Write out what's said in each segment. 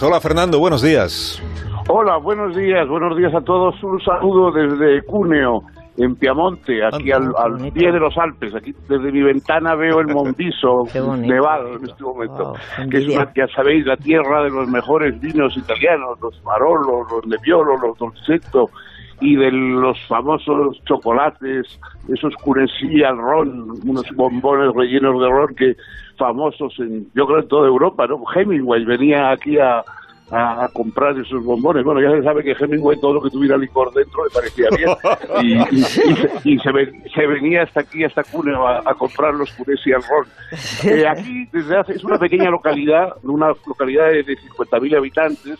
Hola Fernando, buenos días. Hola, buenos días, buenos días a todos. Un saludo desde Cuneo, en Piamonte, aquí Ah, al, pie de los Alpes. Aquí desde mi ventana veo el bonito. nevado en este momento, Wow, que es una, ya sabéis, la tierra de los mejores vinos italianos, los Marolo, los Nebbiolo, los Dolcetto y de los famosos chocolates, esos curesí al ron, unos bombones rellenos de ron que famosos en, yo creo en toda Europa, ¿no? Hemingway venía aquí a, a, comprar esos bombones. Bueno, ya se sabe que Hemingway todo lo que tuviera licor dentro le parecía bien. Y, y- y se, y se ven- se venía hasta aquí, hasta Cuneo, a, comprar los curesi al ron. Eh, aquí, desde hace, es una pequeña localidad, una localidad de 50.000 habitantes,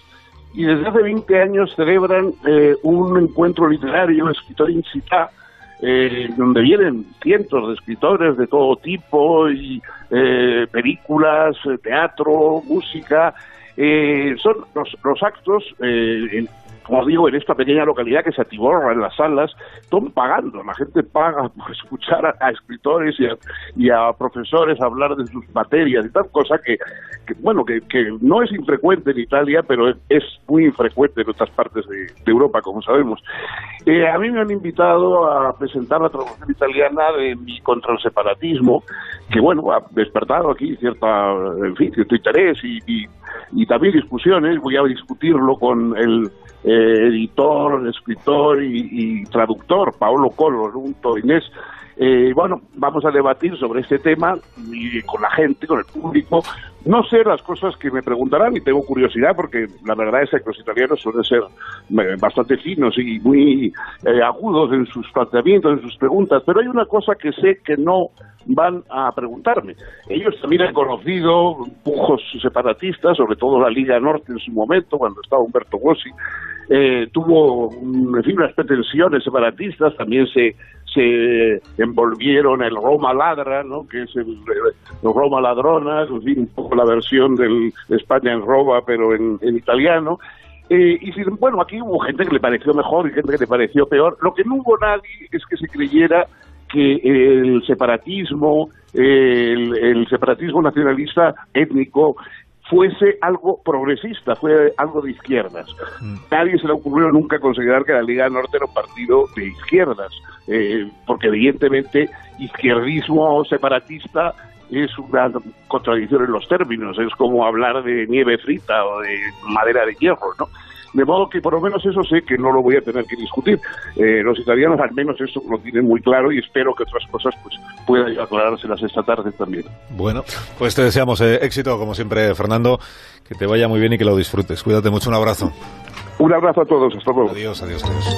y desde hace 20 años celebran eh, un encuentro literario, escritor in città, eh, donde vienen cientos de escritores de todo tipo, y eh, películas, eh, teatro, música. Eh, son los, los actos, eh, en- como digo, en esta pequeña localidad que se atiborra en las salas, están pagando. La gente paga por escuchar a, escritores y a, y profesores hablar de sus materias y tal, cosa que, bueno, que, que no es infrecuente en Italia, pero es, muy infrecuente en otras partes de, de Europa, como sabemos. Eh, a mí me han invitado a presentar la traducción italiana de mi contra el separatismo, que bueno, ha despertado aquí cierta, en fin, cierto interés y, y, y también discusiones. Voy a discutirlo con el eh, editor, escritor y, y traductor Paolo Colo, un torinés. Eh, bueno, vamos a debatir sobre este tema y con la gente, con el público. No sé las cosas que me preguntarán y tengo curiosidad porque la verdad es que los italianos suelen ser eh, bastante finos y muy eh, agudos en sus planteamientos, en sus preguntas, pero hay una cosa que sé que no van a preguntarme. Ellos también han conocido pujos separatistas, sobre todo la Liga Norte en su momento, cuando estaba Humberto Bossi, eh, tuvo un- en unas pretensiones separatistas, también se, se envolvieron el Roma Ladra, ¿no? que es el, el Roma Ladrona, en un poco la versión del España en Roma, pero en, italiano. Eh, y bueno, aquí hubo gente que le pareció mejor y gente que le pareció peor. Lo que no hubo nadie es que se creyera que el separatismo, el, el separatismo nacionalista étnico fuese algo progresista, fue algo de izquierdas. Nadie se le ocurrió nunca considerar que la Liga Norte era un partido de izquierdas, eh, porque evidentemente izquierdismo separatista es una contradicción en los términos, es como hablar de nieve frita o de madera de hierro, ¿no? De modo que por lo menos eso sé que no lo voy a tener que discutir. Eh, los italianos al menos eso lo tienen muy claro y espero que otras cosas pues puedan aclarárselas esta tarde también. Bueno, pues te deseamos eh, éxito, como siempre, Fernando, que te vaya muy bien y que lo disfrutes. Cuídate mucho, un abrazo. Un abrazo a todos, hasta luego. Adiós, adiós, adiós.